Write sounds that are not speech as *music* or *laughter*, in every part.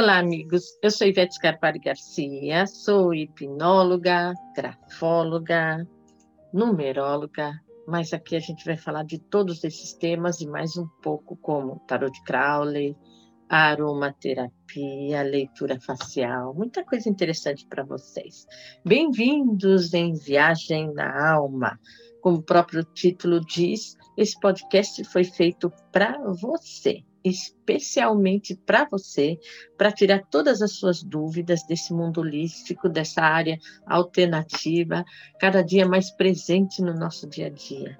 Olá, amigos. Eu sou Ivete Scarpari Garcia, sou hipnóloga, grafóloga, numeróloga, mas aqui a gente vai falar de todos esses temas e mais um pouco como tarot de Crowley, aromaterapia, leitura facial, muita coisa interessante para vocês. Bem-vindos em Viagem na Alma. Como o próprio título diz, esse podcast foi feito para você especialmente para você, para tirar todas as suas dúvidas desse mundo holístico, dessa área alternativa, cada dia mais presente no nosso dia a dia.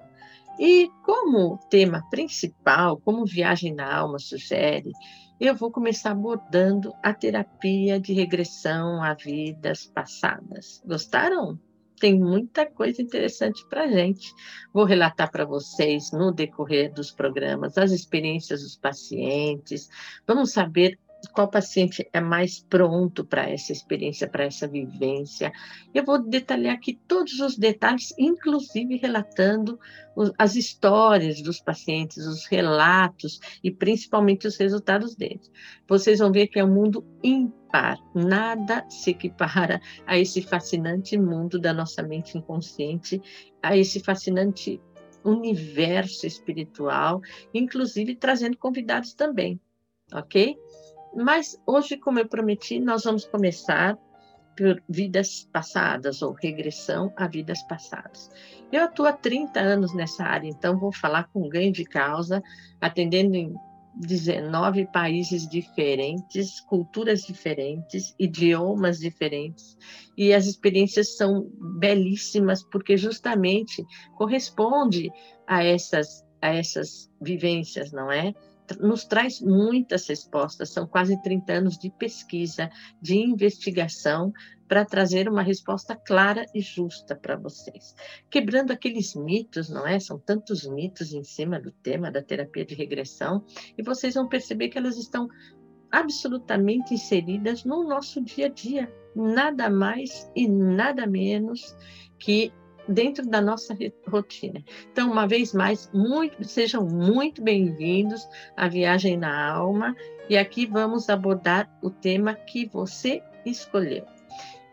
E como tema principal, como Viagem na Alma sugere, eu vou começar abordando a terapia de regressão a vidas passadas. Gostaram? Tem muita coisa interessante para a gente. Vou relatar para vocês no decorrer dos programas as experiências dos pacientes. Vamos saber qual paciente é mais pronto para essa experiência, para essa vivência. Eu vou detalhar aqui todos os detalhes, inclusive relatando as histórias dos pacientes, os relatos e principalmente os resultados deles. Vocês vão ver que é um mundo ímpar, nada se equipara a esse fascinante mundo da nossa mente inconsciente, a esse fascinante universo espiritual, inclusive trazendo convidados também, ok? Mas hoje, como eu prometi, nós vamos começar por vidas passadas ou regressão a vidas passadas. Eu atuo há 30 anos nessa área, então vou falar com ganho de causa, atendendo em 19 países diferentes, culturas diferentes, idiomas diferentes, e as experiências são belíssimas porque justamente corresponde a essas a essas vivências, não é? Nos traz muitas respostas, são quase 30 anos de pesquisa, de investigação, para trazer uma resposta clara e justa para vocês. Quebrando aqueles mitos, não é? São tantos mitos em cima do tema da terapia de regressão, e vocês vão perceber que elas estão absolutamente inseridas no nosso dia a dia, nada mais e nada menos que dentro da nossa rotina. Então, uma vez mais, muito, sejam muito bem-vindos à Viagem na Alma e aqui vamos abordar o tema que você escolheu.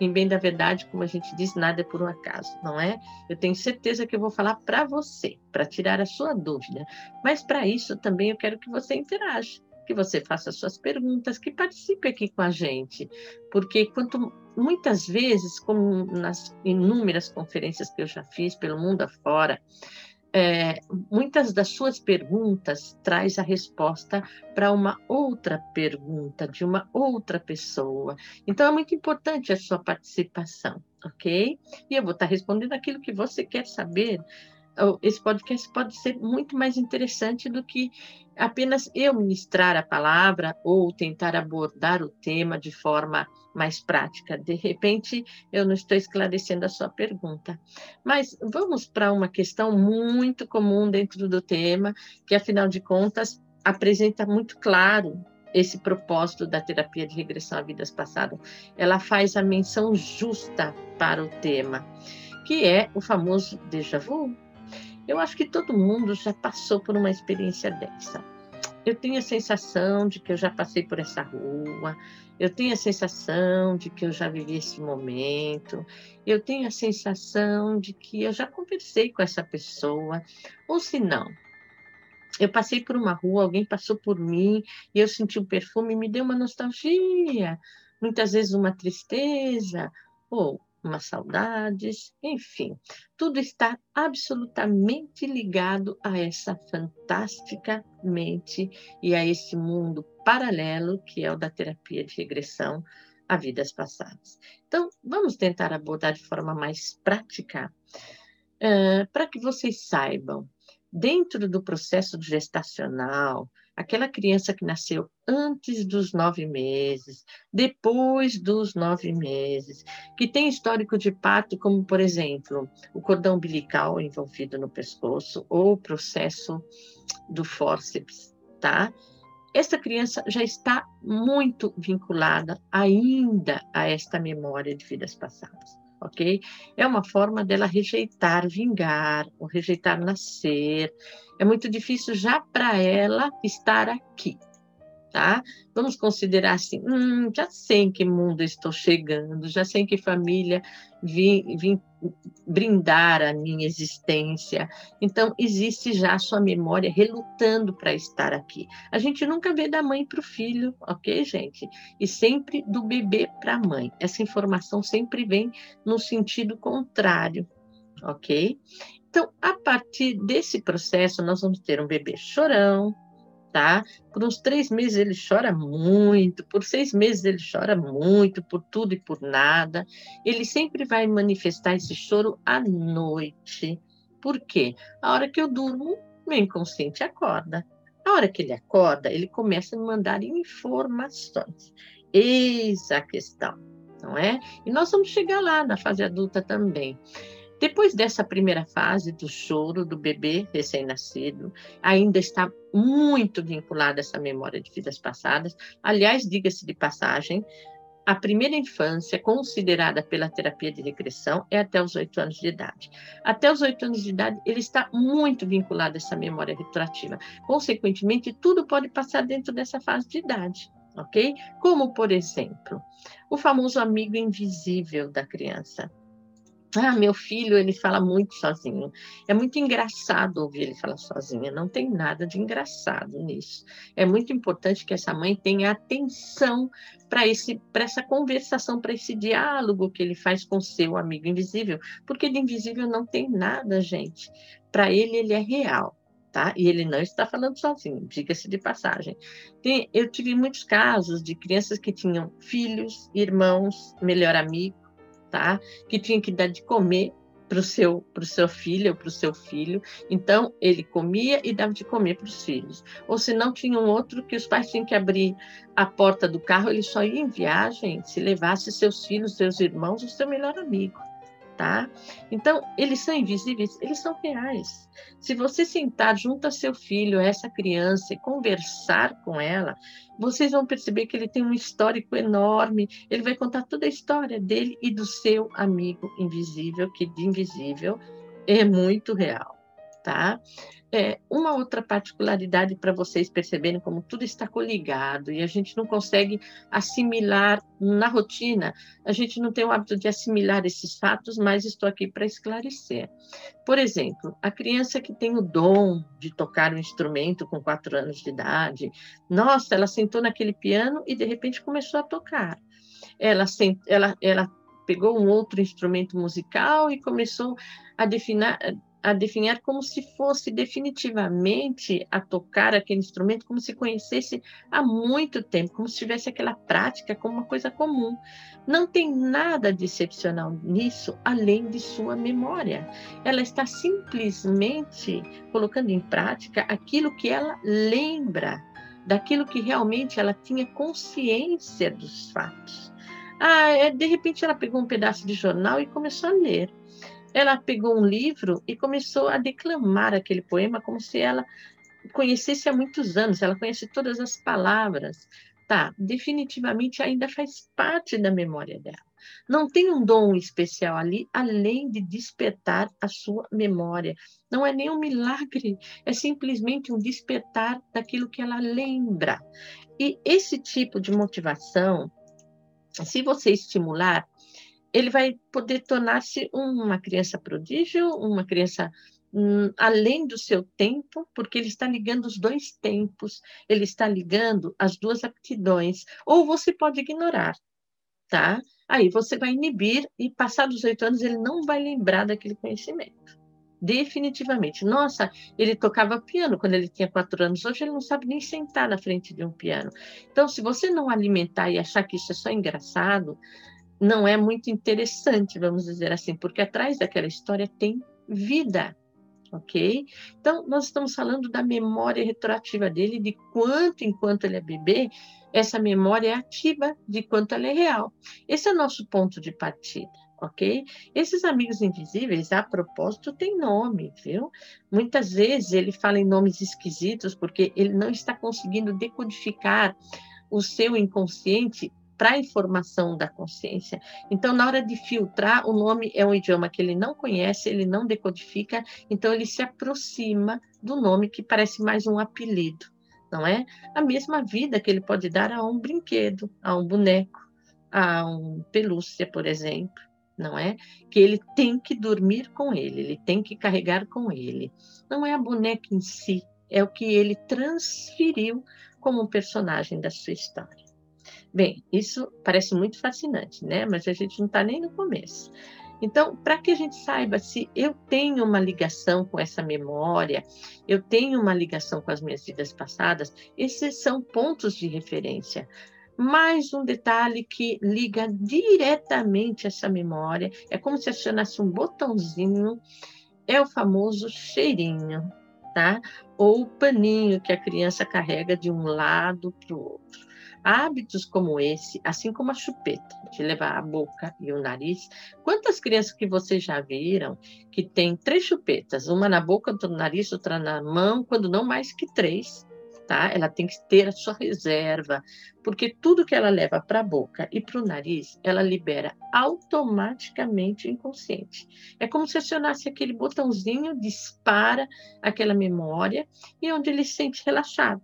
Em bem da verdade, como a gente diz, nada é por um acaso, não é? Eu tenho certeza que eu vou falar para você, para tirar a sua dúvida. Mas para isso também eu quero que você interaja, que você faça suas perguntas, que participe aqui com a gente, porque quanto muitas vezes, como nas inúmeras conferências que eu já fiz pelo mundo afora, é, muitas das suas perguntas traz a resposta para uma outra pergunta de uma outra pessoa. Então é muito importante a sua participação, ok? E eu vou estar respondendo aquilo que você quer saber esse podcast pode ser muito mais interessante do que apenas eu ministrar a palavra ou tentar abordar o tema de forma mais prática. De repente, eu não estou esclarecendo a sua pergunta. Mas vamos para uma questão muito comum dentro do tema, que afinal de contas apresenta muito claro esse propósito da terapia de regressão a vidas passadas. Ela faz a menção justa para o tema, que é o famoso déjà vu eu acho que todo mundo já passou por uma experiência dessa. Eu tenho a sensação de que eu já passei por essa rua, eu tenho a sensação de que eu já vivi esse momento, eu tenho a sensação de que eu já conversei com essa pessoa, ou se não, eu passei por uma rua, alguém passou por mim e eu senti um perfume e me deu uma nostalgia, muitas vezes uma tristeza, ou umas saudades, enfim, tudo está absolutamente ligado a essa fantástica mente e a esse mundo paralelo que é o da terapia de regressão a vidas passadas. Então, vamos tentar abordar de forma mais prática, uh, para que vocês saibam, dentro do processo gestacional, aquela criança que nasceu antes dos nove meses, depois dos nove meses, que tem histórico de parto, como, por exemplo, o cordão umbilical envolvido no pescoço ou o processo do fórceps, tá? Esta criança já está muito vinculada ainda a esta memória de vidas passadas ok? É uma forma dela rejeitar vingar, ou rejeitar nascer. É muito difícil já para ela estar aqui. Tá? Vamos considerar assim, hum, já sei em que mundo estou chegando, já sei em que família vim, vim brindar a minha existência. Então, existe já a sua memória relutando para estar aqui. A gente nunca vê da mãe para o filho, ok, gente? E sempre do bebê para a mãe. Essa informação sempre vem no sentido contrário, ok? Então, a partir desse processo, nós vamos ter um bebê chorão, tá? Por uns três meses ele chora muito, por seis meses ele chora muito, por tudo e por nada. Ele sempre vai manifestar esse choro à noite. Por quê? A hora que eu durmo, meu inconsciente acorda. A hora que ele acorda, ele começa a me mandar informações. Eis a questão, não é? E nós vamos chegar lá na fase adulta também. Depois dessa primeira fase do choro do bebê recém-nascido, ainda está muito vinculada essa memória de vidas passadas. Aliás, diga-se de passagem, a primeira infância, considerada pela terapia de regressão, é até os oito anos de idade. Até os oito anos de idade, ele está muito vinculado a essa memória retroativa. Consequentemente, tudo pode passar dentro dessa fase de idade, ok? Como, por exemplo, o famoso amigo invisível da criança. Ah, meu filho, ele fala muito sozinho. É muito engraçado ouvir ele falar sozinho. Não tem nada de engraçado nisso. É muito importante que essa mãe tenha atenção para esse para essa conversação, para esse diálogo que ele faz com seu amigo invisível, porque de invisível não tem nada, gente. Para ele ele é real. Tá? E ele não está falando sozinho, diga-se de passagem. Eu tive muitos casos de crianças que tinham filhos, irmãos, melhor amigo, Que tinha que dar de comer para o seu, seu filho ou para o seu filho. Então, ele comia e dava de comer para os filhos. Ou se não, tinha um outro que os pais tinham que abrir a porta do carro, ele só ia em viagem se levasse seus filhos, seus irmãos, o seu melhor amigo tá? Então, eles são invisíveis, eles são reais. Se você sentar junto a seu filho, essa criança, e conversar com ela, vocês vão perceber que ele tem um histórico enorme. Ele vai contar toda a história dele e do seu amigo invisível, que de invisível é muito real, tá? É, uma outra particularidade para vocês perceberem como tudo está coligado e a gente não consegue assimilar na rotina, a gente não tem o hábito de assimilar esses fatos, mas estou aqui para esclarecer. Por exemplo, a criança que tem o dom de tocar um instrumento com quatro anos de idade, nossa, ela sentou naquele piano e de repente começou a tocar. Ela, sent, ela, ela pegou um outro instrumento musical e começou a definir, a definhar como se fosse definitivamente a tocar aquele instrumento, como se conhecesse há muito tempo, como se tivesse aquela prática como uma coisa comum. Não tem nada de excepcional nisso, além de sua memória. Ela está simplesmente colocando em prática aquilo que ela lembra, daquilo que realmente ela tinha consciência dos fatos. Ah, é, de repente ela pegou um pedaço de jornal e começou a ler ela pegou um livro e começou a declamar aquele poema como se ela conhecesse há muitos anos, ela conhece todas as palavras. Tá, definitivamente ainda faz parte da memória dela. Não tem um dom especial ali, além de despertar a sua memória. Não é nem um milagre, é simplesmente um despertar daquilo que ela lembra. E esse tipo de motivação, se você estimular, ele vai poder tornar-se uma criança prodígio, uma criança hum, além do seu tempo, porque ele está ligando os dois tempos, ele está ligando as duas aptidões, ou você pode ignorar, tá? Aí você vai inibir e passados oito anos ele não vai lembrar daquele conhecimento. Definitivamente. Nossa, ele tocava piano quando ele tinha quatro anos. Hoje ele não sabe nem sentar na frente de um piano. Então, se você não alimentar e achar que isso é só engraçado, não é muito interessante, vamos dizer assim, porque atrás daquela história tem vida, ok? Então, nós estamos falando da memória retroativa dele, de quanto, enquanto ele é bebê, essa memória é ativa, de quanto ela é real. Esse é o nosso ponto de partida, ok? Esses amigos invisíveis, a propósito, têm nome, viu? Muitas vezes ele fala em nomes esquisitos porque ele não está conseguindo decodificar o seu inconsciente para a informação da consciência. Então, na hora de filtrar, o nome é um idioma que ele não conhece, ele não decodifica, então ele se aproxima do nome que parece mais um apelido. não é? A mesma vida que ele pode dar a um brinquedo, a um boneco, a um pelúcia, por exemplo, não é? Que ele tem que dormir com ele, ele tem que carregar com ele. Não é a boneca em si, é o que ele transferiu como um personagem da sua história. Bem, isso parece muito fascinante, né? Mas a gente não está nem no começo. Então, para que a gente saiba se eu tenho uma ligação com essa memória, eu tenho uma ligação com as minhas vidas passadas, esses são pontos de referência. Mais um detalhe que liga diretamente essa memória, é como se acionasse um botãozinho, é o famoso cheirinho, tá? Ou o paninho que a criança carrega de um lado para o outro. Hábitos como esse, assim como a chupeta, de levar a boca e o nariz. Quantas crianças que vocês já viram que tem três chupetas, uma na boca, outra no nariz, outra na mão, quando não mais que três? tá? Ela tem que ter a sua reserva, porque tudo que ela leva para a boca e para o nariz, ela libera automaticamente inconsciente. É como se acionasse aquele botãozinho, dispara aquela memória e onde ele se sente relaxado.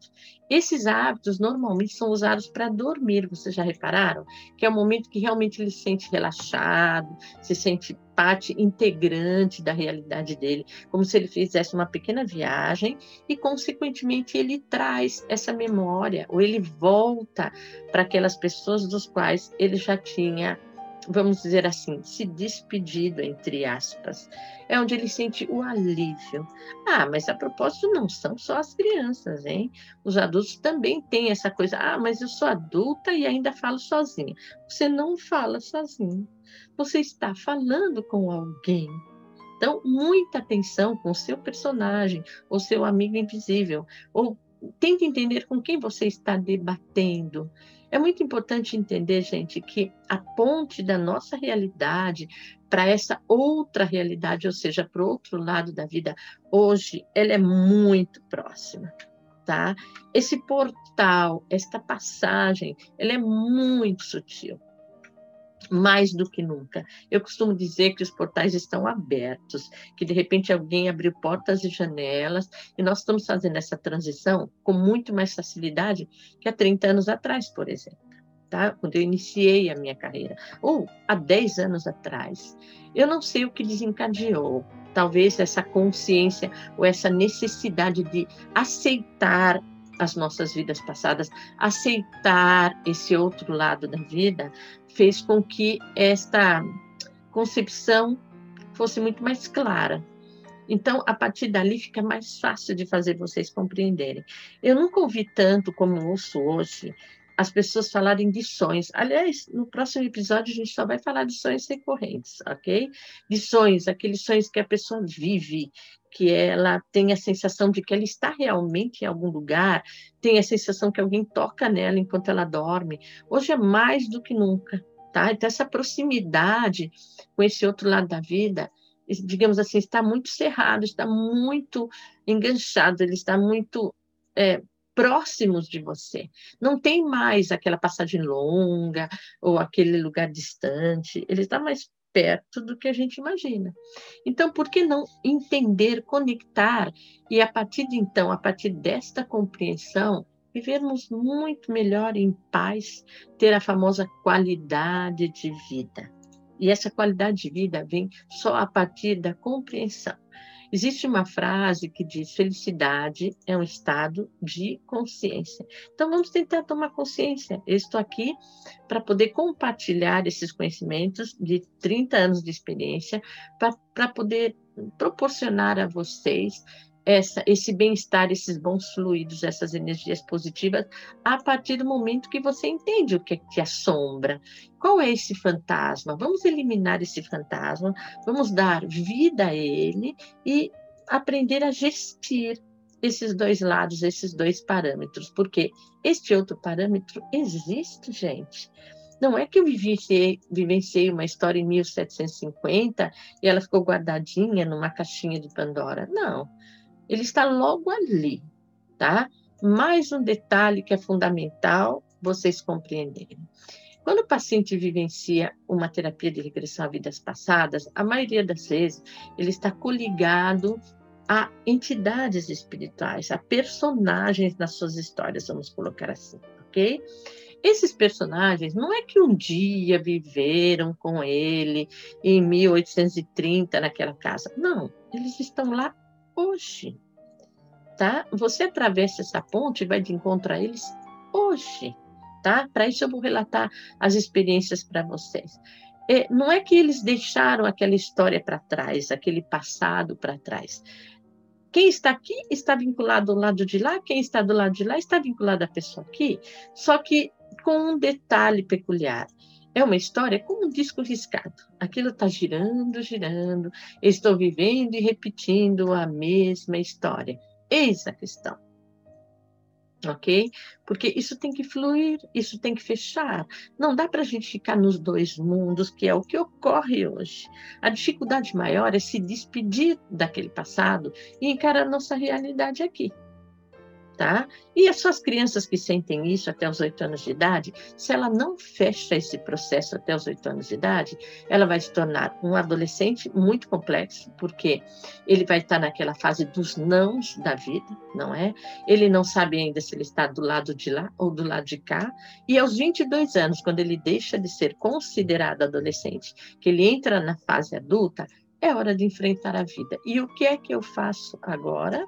Esses hábitos normalmente são usados para dormir, vocês já repararam? Que é o momento que realmente ele se sente relaxado, se sente parte integrante da realidade dele, como se ele fizesse uma pequena viagem e, consequentemente, ele traz essa memória, ou ele volta para aquelas pessoas dos quais ele já tinha vamos dizer assim, se despedido, entre aspas. É onde ele sente o alívio. Ah, mas a propósito, não são só as crianças, hein? Os adultos também têm essa coisa. Ah, mas eu sou adulta e ainda falo sozinha. Você não fala sozinho. Você está falando com alguém. Então, muita atenção com o seu personagem, ou seu amigo invisível, ou tente entender com quem você está debatendo. É muito importante entender, gente, que a ponte da nossa realidade para essa outra realidade, ou seja, para o outro lado da vida, hoje, ela é muito próxima, tá? Esse portal, esta passagem, ela é muito sutil mais do que nunca. Eu costumo dizer que os portais estão abertos, que de repente alguém abriu portas e janelas, e nós estamos fazendo essa transição com muito mais facilidade que há 30 anos atrás, por exemplo. Tá? Quando eu iniciei a minha carreira, ou há 10 anos atrás. Eu não sei o que desencadeou, talvez essa consciência ou essa necessidade de aceitar as nossas vidas passadas, aceitar esse outro lado da vida, fez com que esta concepção fosse muito mais clara. Então, a partir dali fica mais fácil de fazer vocês compreenderem. Eu nunca ouvi tanto como ouço hoje as pessoas falarem de sonhos. Aliás, no próximo episódio a gente só vai falar de sonhos recorrentes, ok? De sonhos, aqueles sonhos que a pessoa vive, que ela tem a sensação de que ela está realmente em algum lugar, tem a sensação que alguém toca nela enquanto ela dorme. Hoje é mais do que nunca, tá? Então, essa proximidade com esse outro lado da vida, digamos assim, está muito cerrado, está muito enganchado, ele está muito é, próximos de você. Não tem mais aquela passagem longa ou aquele lugar distante, ele está mais perto do que a gente imagina. Então, por que não entender, conectar e a partir de então, a partir desta compreensão, vivermos muito melhor em paz, ter a famosa qualidade de vida. E essa qualidade de vida vem só a partir da compreensão. Existe uma frase que diz: felicidade é um estado de consciência. Então, vamos tentar tomar consciência. Eu estou aqui para poder compartilhar esses conhecimentos de 30 anos de experiência, para poder proporcionar a vocês essa, esse bem-estar, esses bons fluidos, essas energias positivas, a partir do momento que você entende o que, é que assombra. Qual é esse fantasma? Vamos eliminar esse fantasma, vamos dar vida a ele e aprender a gestir esses dois lados, esses dois parâmetros, porque este outro parâmetro existe, gente. Não é que eu vivenciei, vivenciei uma história em 1750 e ela ficou guardadinha numa caixinha de Pandora. Não ele está logo ali, tá? Mais um detalhe que é fundamental vocês compreenderem. Quando o paciente vivencia uma terapia de regressão a vidas passadas, a maioria das vezes ele está coligado a entidades espirituais, a personagens nas suas histórias, vamos colocar assim, ok? Esses personagens não é que um dia viveram com ele em 1830 naquela casa. Não, eles estão lá hoje. Tá? Você atravessa essa ponte e vai de encontro a eles hoje. Tá? Para isso eu vou relatar as experiências para vocês. É, não é que eles deixaram aquela história para trás, aquele passado para trás. Quem está aqui está vinculado ao lado de lá, quem está do lado de lá está vinculado à pessoa aqui. Só que com um detalhe peculiar. É uma história como um disco riscado. Aquilo está girando, girando. Estou vivendo e repetindo a mesma história. Eis a questão. Ok? Porque isso tem que fluir, isso tem que fechar. Não dá para a gente ficar nos dois mundos, que é o que ocorre hoje. A dificuldade maior é se despedir daquele passado e encarar a nossa realidade aqui tá? E as suas crianças que sentem isso até os oito anos de idade, se ela não fecha esse processo até os oito anos de idade, ela vai se tornar um adolescente muito complexo, porque ele vai estar naquela fase dos nãos da vida, não é? Ele não sabe ainda se ele está do lado de lá ou do lado de cá, e aos 22 anos, quando ele deixa de ser considerado adolescente, que ele entra na fase adulta, é hora de enfrentar a vida. E o que é que eu faço agora?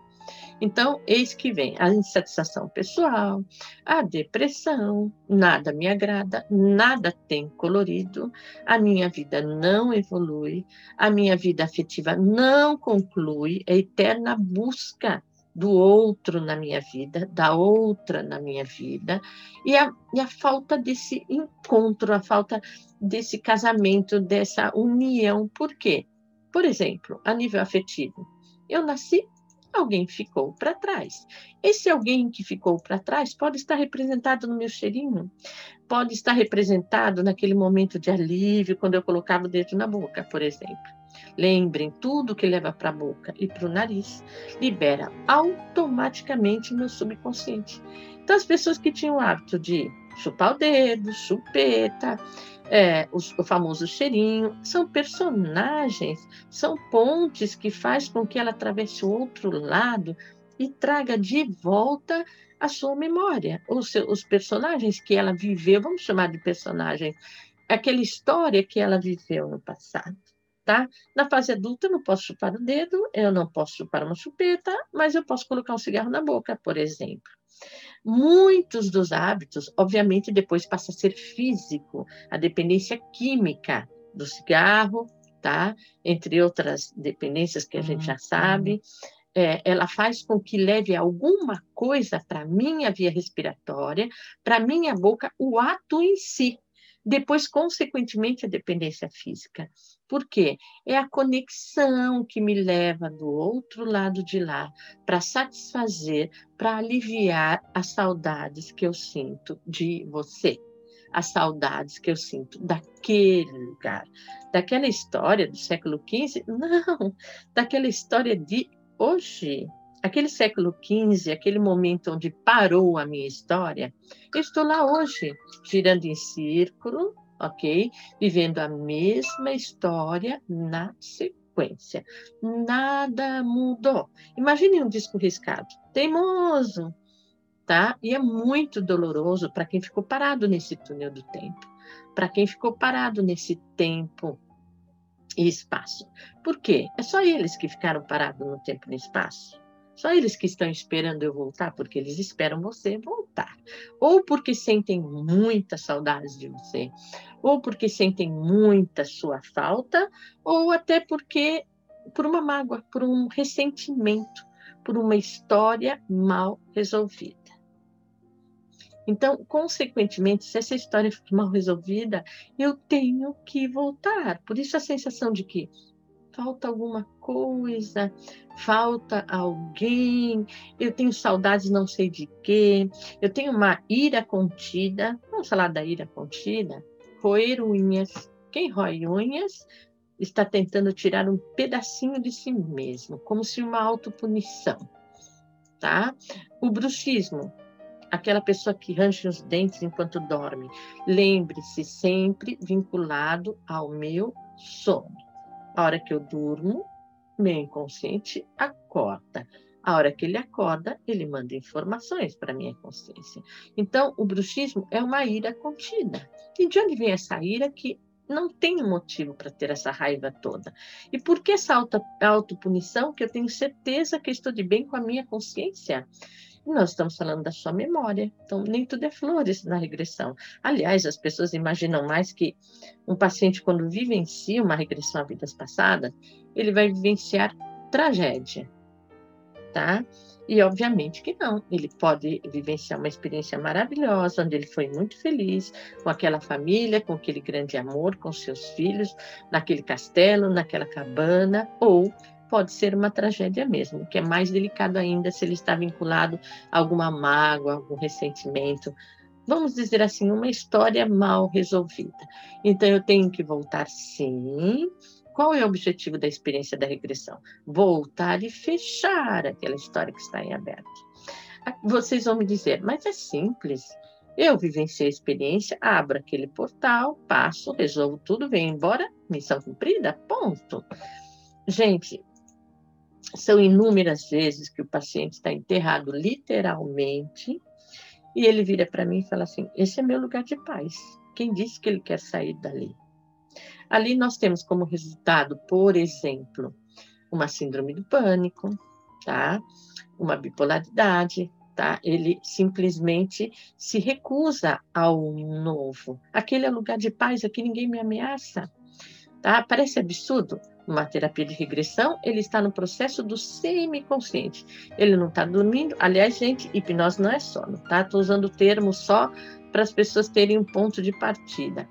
Então, eis que vem a insatisfação pessoal, a depressão, nada me agrada, nada tem colorido, a minha vida não evolui, a minha vida afetiva não conclui, é eterna busca do outro na minha vida, da outra na minha vida, e a, e a falta desse encontro, a falta desse casamento, dessa união. Por quê? Por exemplo, a nível afetivo, eu nasci alguém ficou para trás. Esse alguém que ficou para trás pode estar representado no meu cheirinho, pode estar representado naquele momento de alívio, quando eu colocava o dedo na boca, por exemplo. Lembrem, tudo que leva para a boca e para o nariz libera automaticamente no subconsciente. Então, as pessoas que tinham o hábito de chupar o dedo, chupeta, é, o, o, famoso cheirinho, são personagens, são pontes que faz com que ela atravesse o outro lado e traga de volta a sua memória, os, os personagens que ela viveu, vamos chamar de personagem, aquela história que ela viveu no passado. Tá? Na fase adulta, eu não posso chupar o dedo, eu não posso chupar uma chupeta, mas eu posso colocar um cigarro na boca, por exemplo. Muitos dos hábitos, obviamente, depois passa a ser físico, a dependência química do cigarro, tá? Entre outras dependências que a gente já sabe. É, ela faz com que leve alguma coisa para minha via respiratória, para minha boca, o ato em si. Depois, consequentemente, a dependência física. Por quê? É a conexão que me leva do outro lado de lá para satisfazer, para aliviar as saudades que eu sinto de você, as saudades que eu sinto daquele lugar, daquela história do século XV, não, daquela história de hoje, aquele século XV, aquele momento onde parou a minha história, eu estou lá hoje, girando em círculo, ok? Vivendo a mesma história na sequência. Nada mudou. Imagine um disco riscado, teimoso, tá? E é muito doloroso para quem ficou parado nesse túnel do tempo, para quem ficou parado nesse tempo e espaço. Por quê? É só eles que ficaram parados no tempo e no espaço. Só eles que estão esperando eu voltar, porque eles esperam você voltar. Ou porque sentem muita saudade de você, ou porque sentem muita sua falta, ou até porque por uma mágoa, por um ressentimento, por uma história mal resolvida. Então, consequentemente, se essa história for mal resolvida, eu tenho que voltar. Por isso a sensação de que falta alguma coisa, falta alguém, eu tenho saudades não sei de quê, eu tenho uma ira contida. Vamos falar da ira contida? Roer unhas. Quem rói unhas está tentando tirar um pedacinho de si mesmo, como se uma autopunição, tá? O bruxismo, aquela pessoa que range os dentes enquanto dorme. Lembre-se sempre vinculado ao meu sono a hora que eu durmo, meu inconsciente acorda. A hora que ele acorda, ele manda informações para minha consciência. Então, o bruxismo é uma ira contida. E de onde vem essa ira que não tem motivo para ter essa raiva toda? E por que essa auto, autopunição que eu tenho certeza que estou de bem com a minha consciência? Nós estamos falando da sua memória. Então, nem tudo é flores na regressão. Aliás, as pessoas imaginam mais que um paciente, quando vivencia uma regressão a vidas passadas, ele vai vivenciar tragédia tá? E obviamente que não, ele pode vivenciar uma experiência maravilhosa, onde ele foi muito feliz com aquela família, com aquele grande amor, com seus filhos, naquele castelo, naquela cabana, ou pode ser uma tragédia mesmo, que é mais delicado ainda se ele está vinculado a alguma mágoa, algum ressentimento, vamos dizer assim, uma história mal resolvida. Então eu tenho que voltar sim qual é o objetivo da experiência da regressão? Voltar e fechar aquela história que está em aberto. Vocês vão me dizer, mas é simples. Eu vivenciei a experiência, abro aquele portal, passo, resolvo tudo, venho embora, missão cumprida, ponto. Gente, são inúmeras vezes que o paciente está enterrado literalmente e ele vira para mim e fala assim: Esse é meu lugar de paz. Quem disse que ele quer sair dali? Ali nós temos como resultado, por exemplo, uma síndrome do pânico, tá? Uma bipolaridade, tá? Ele simplesmente se recusa ao novo. Aquele é lugar de paz, aqui ninguém me ameaça, tá? Parece absurdo, numa terapia de regressão, ele está no processo do semiconsciente. Ele não está dormindo. Aliás, gente, hipnose não é sono, tá? Estou usando o termo só para as pessoas terem um ponto de partida.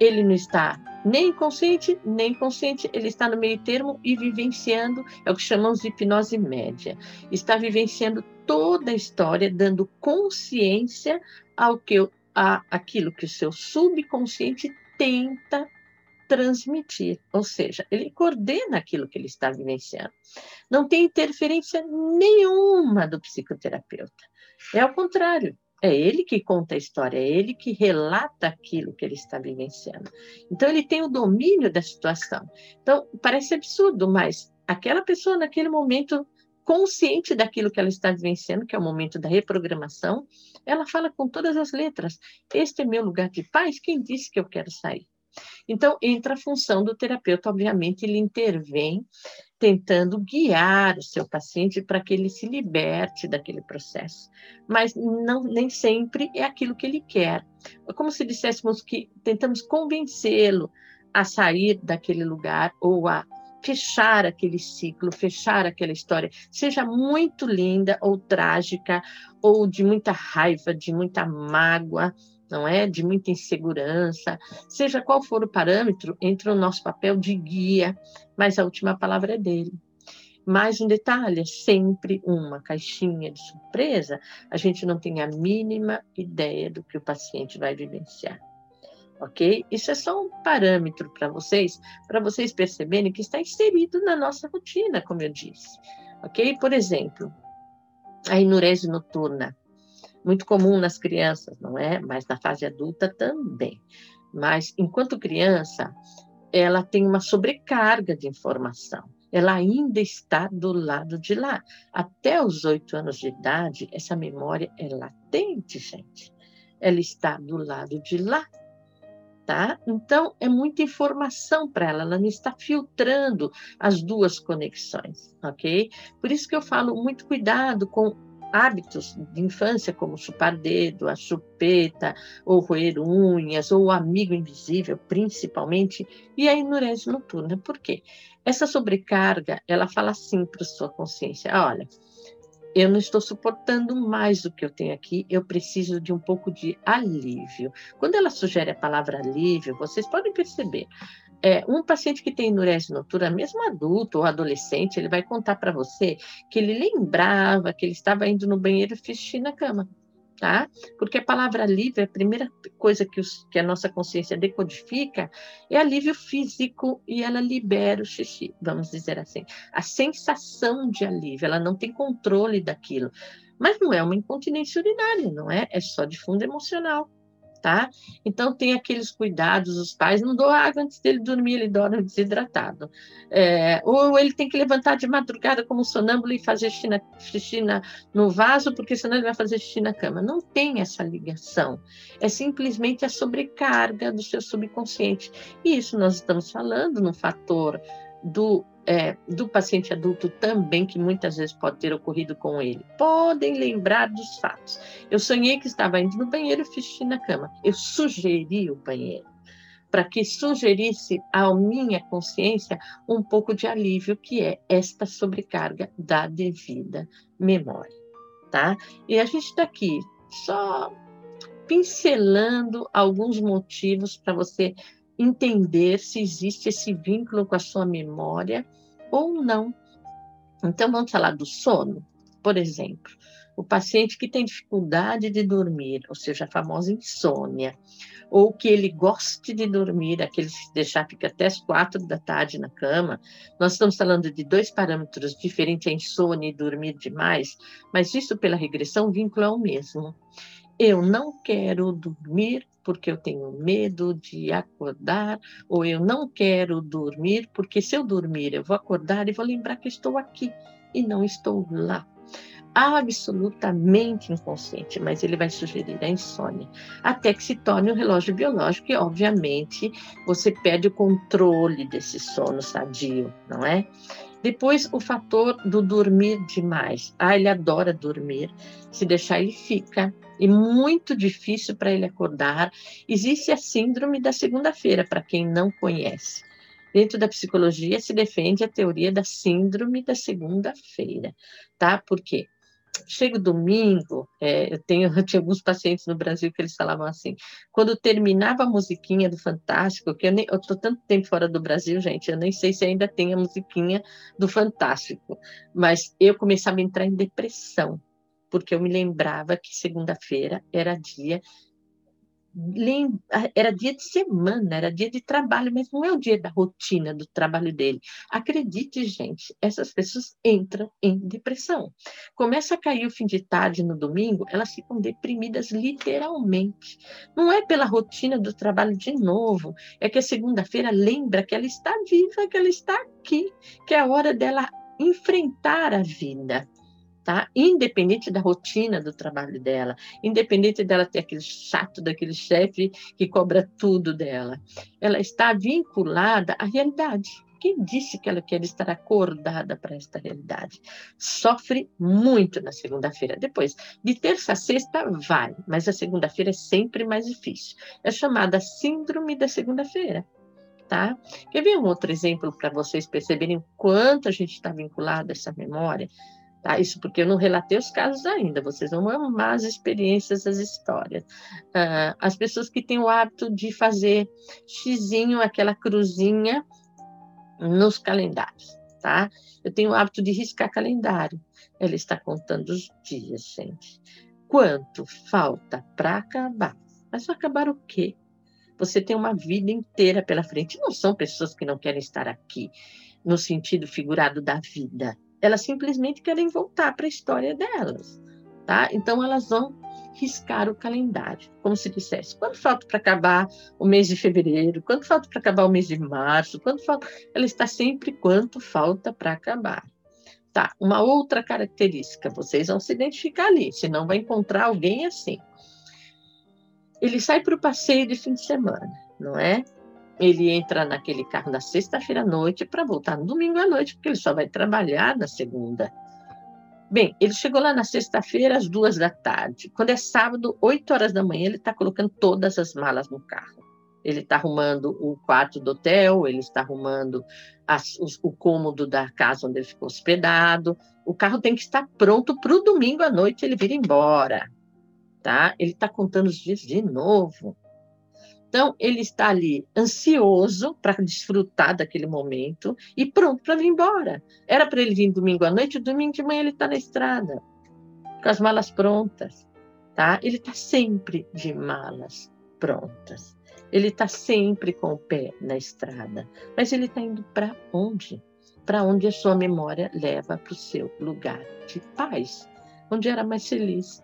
Ele não está nem consciente, nem consciente, ele está no meio termo e vivenciando, é o que chamamos de hipnose média. Está vivenciando toda a história, dando consciência ao que a, aquilo que o seu subconsciente tenta transmitir, ou seja, ele coordena aquilo que ele está vivenciando. Não tem interferência nenhuma do psicoterapeuta. É ao contrário, é ele que conta a história, é ele que relata aquilo que ele está vivenciando. Então, ele tem o domínio da situação. Então, parece absurdo, mas aquela pessoa, naquele momento, consciente daquilo que ela está vivenciando, que é o momento da reprogramação, ela fala com todas as letras: Este é meu lugar de paz, quem disse que eu quero sair? Então, entra a função do terapeuta, obviamente, ele intervém tentando guiar o seu paciente para que ele se liberte daquele processo. Mas não, nem sempre é aquilo que ele quer. É como se disséssemos que tentamos convencê-lo a sair daquele lugar ou a fechar aquele ciclo, fechar aquela história, seja muito linda ou trágica, ou de muita raiva, de muita mágoa, não é? De muita insegurança, seja qual for o parâmetro, entra o nosso papel de guia, mas a última palavra é dele. Mais um detalhe, sempre uma caixinha de surpresa, a gente não tem a mínima ideia do que o paciente vai vivenciar. Ok? Isso é só um parâmetro para vocês, para vocês perceberem que está inserido na nossa rotina, como eu disse. Ok? Por exemplo, a enurese noturna muito comum nas crianças, não é? Mas na fase adulta também. Mas enquanto criança, ela tem uma sobrecarga de informação. Ela ainda está do lado de lá. Até os oito anos de idade, essa memória é latente, gente. Ela está do lado de lá. Tá? Então, é muita informação para ela, ela não está filtrando as duas conexões, ok? Por isso que eu falo muito cuidado com hábitos de infância, como chupar dedo, a chupeta, ou roer unhas, ou o amigo invisível, principalmente, e a enurese noturna. Por quê? Essa sobrecarga, ela fala assim para sua consciência: olha, eu não estou suportando mais o que eu tenho aqui, eu preciso de um pouco de alívio. Quando ela sugere a palavra alívio, vocês podem perceber, é, um paciente que tem enurese noturna, mesmo adulto ou adolescente, ele vai contar para você que ele lembrava que ele estava indo no banheiro xixi na cama, tá? Porque a palavra alívio, a primeira coisa que, os, que a nossa consciência decodifica é alívio físico e ela libera o xixi, vamos dizer assim. A sensação de alívio, ela não tem controle daquilo. Mas não é uma incontinência urinária, não é? É só de fundo emocional tá? Então tem aqueles cuidados, os pais não dão água antes dele dormir, ele dorme desidratado. É, ou ele tem que levantar de madrugada como sonâmbulo e fazer xixi na, no vaso, porque senão ele vai fazer xixi na cama. Não tem essa ligação. É simplesmente a sobrecarga do seu subconsciente. E isso nós estamos falando no fator do é, do paciente adulto também, que muitas vezes pode ter ocorrido com ele. Podem lembrar dos fatos. Eu sonhei que estava indo no banheiro e fiz xixi na cama. Eu sugeri o banheiro para que sugerisse à minha consciência um pouco de alívio, que é esta sobrecarga da devida memória, tá? E a gente está aqui só pincelando alguns motivos para você entender se existe esse vínculo com a sua memória ou não. Então, vamos falar do sono, por exemplo. O paciente que tem dificuldade de dormir, ou seja, a famosa insônia, ou que ele goste de dormir, aquele que deixar fica até as quatro da tarde na cama. Nós estamos falando de dois parâmetros diferentes, a insônia e dormir demais, mas isso pela regressão, o vínculo é o mesmo. Eu não quero dormir porque eu tenho medo de acordar, ou eu não quero dormir, porque se eu dormir eu vou acordar e vou lembrar que estou aqui e não estou lá. Absolutamente inconsciente, mas ele vai sugerir a insônia, até que se torne um relógio biológico e, obviamente, você perde o controle desse sono sadio, não é? Depois, o fator do dormir demais. Ah, ele adora dormir. Se deixar, ele fica e muito difícil para ele acordar. Existe a síndrome da segunda-feira, para quem não conhece. Dentro da psicologia se defende a teoria da síndrome da segunda-feira, tá? Por quê? Chega o domingo, é, eu, tenho, *laughs* eu tinha alguns pacientes no Brasil que eles falavam assim, quando terminava a musiquinha do Fantástico, que eu, nem, eu tô tanto tempo fora do Brasil, gente, eu nem sei se ainda tem a musiquinha do Fantástico, mas eu começava a entrar em depressão, porque eu me lembrava que segunda-feira era dia era dia de semana, era dia de trabalho, mas não é o dia da rotina do trabalho dele. Acredite, gente, essas pessoas entram em depressão. Começa a cair o fim de tarde no domingo, elas ficam deprimidas literalmente. Não é pela rotina do trabalho de novo, é que a segunda-feira lembra que ela está viva, que ela está aqui, que é a hora dela enfrentar a vida tá? Independente da rotina do trabalho dela, independente dela ter aquele chato daquele chefe que cobra tudo dela, ela está vinculada à realidade. Quem disse que ela quer estar acordada para esta realidade? Sofre muito na segunda-feira. Depois, de terça a sexta, vai, mas a segunda-feira é sempre mais difícil. É chamada Síndrome da Segunda-feira. Tá? Quer ver um outro exemplo para vocês perceberem quanto a gente está vinculado a essa memória? Tá? Isso porque eu não relatei os casos ainda, vocês vão amar as experiências, as histórias. Uh, as pessoas que têm o hábito de fazer xizinho, aquela cruzinha nos calendários, tá? Eu tenho o hábito de riscar calendário. Ela está contando os dias, gente. Quanto falta para acabar? Mas acabar o quê? Você tem uma vida inteira pela frente. Não são pessoas que não querem estar aqui, no sentido figurado da vida elas simplesmente querem voltar para a história delas, tá? Então elas vão riscar o calendário, como se dissesse, quanto falta para acabar o mês de fevereiro, quanto falta para acabar o mês de março, quanto falta, ela está sempre quanto falta para acabar. Tá, uma outra característica, vocês vão se identificar ali, senão vai encontrar alguém assim. Ele sai para o passeio de fim de semana, não é? Ele entra naquele carro na sexta-feira à noite para voltar no domingo à noite, porque ele só vai trabalhar na segunda. Bem, ele chegou lá na sexta-feira às duas da tarde. Quando é sábado, oito horas da manhã, ele está colocando todas as malas no carro. Ele está arrumando o quarto do hotel, ele está arrumando as, os, o cômodo da casa onde ele ficou hospedado. O carro tem que estar pronto para o domingo à noite ele vir embora. Tá? Ele está contando os dias de novo. Então, ele está ali ansioso para desfrutar daquele momento e pronto para vir embora. Era para ele vir domingo à noite, domingo de manhã ele está na estrada, com as malas prontas. Tá? Ele está sempre de malas prontas. Ele está sempre com o pé na estrada. Mas ele está indo para onde? Para onde a sua memória leva para o seu lugar de paz, onde era mais feliz.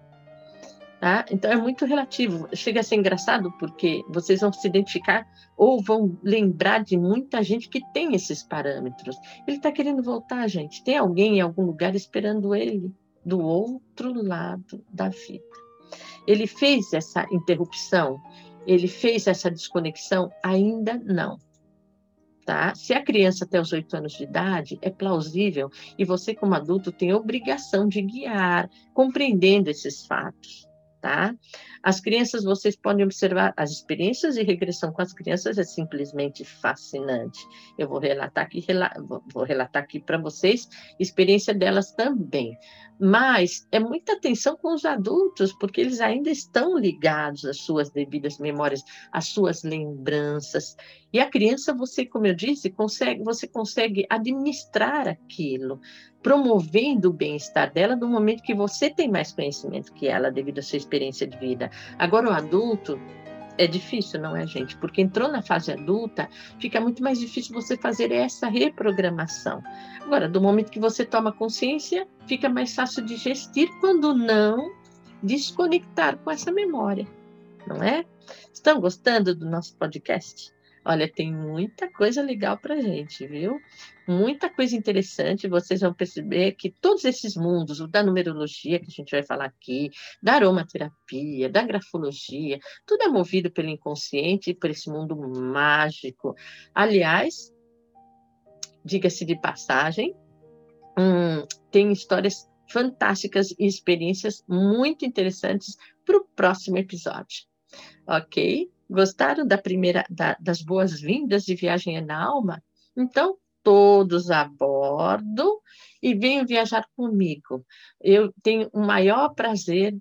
Tá? Então é muito relativo. Chega a ser engraçado porque vocês vão se identificar ou vão lembrar de muita gente que tem esses parâmetros. Ele está querendo voltar, gente. Tem alguém em algum lugar esperando ele do outro lado da vida. Ele fez essa interrupção, ele fez essa desconexão? Ainda não. Tá? Se a criança até os oito anos de idade, é plausível e você, como adulto, tem obrigação de guiar, compreendendo esses fatos tá? As crianças, vocês podem observar, as experiências de regressão com as crianças é simplesmente fascinante. Eu vou relatar aqui, vou relatar aqui para vocês experiência delas também. Mas é muita atenção com os adultos, porque eles ainda estão ligados às suas devidas memórias, às suas lembranças. E a criança, você, como eu disse, consegue, você consegue administrar aquilo promovendo o bem-estar dela no momento que você tem mais conhecimento que ela, devido à sua experiência de vida. Agora, o adulto é difícil, não é, gente? Porque entrou na fase adulta, fica muito mais difícil você fazer essa reprogramação. Agora, do momento que você toma consciência, fica mais fácil de gestir, quando não desconectar com essa memória, não é? Estão gostando do nosso podcast? Olha, tem muita coisa legal para gente, viu? Muita coisa interessante. Vocês vão perceber que todos esses mundos, o da numerologia, que a gente vai falar aqui, da aromaterapia, da grafologia, tudo é movido pelo inconsciente e por esse mundo mágico. Aliás, diga-se de passagem, hum, tem histórias fantásticas e experiências muito interessantes para o próximo episódio. Ok? Gostaram da primeira da, das boas-vindas de Viagem na Alma? Então, todos a bordo e venham viajar comigo. Eu tenho o maior prazer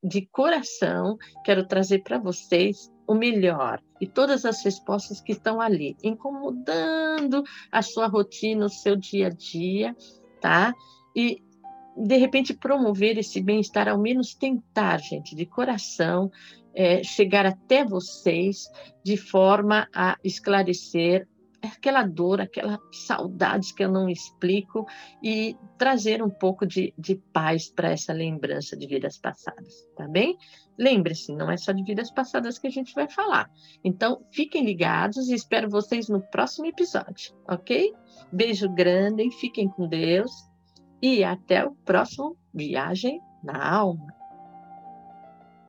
de coração, quero trazer para vocês o melhor e todas as respostas que estão ali, incomodando a sua rotina, o seu dia a dia, tá? E de repente promover esse bem-estar, ao menos tentar, gente, de coração, é, chegar até vocês de forma a esclarecer aquela dor, aquelas saudades que eu não explico e trazer um pouco de, de paz para essa lembrança de vidas passadas, tá bem? Lembre-se, não é só de vidas passadas que a gente vai falar. Então, fiquem ligados e espero vocês no próximo episódio, ok? Beijo grande, fiquem com Deus e até o próximo Viagem na Alma.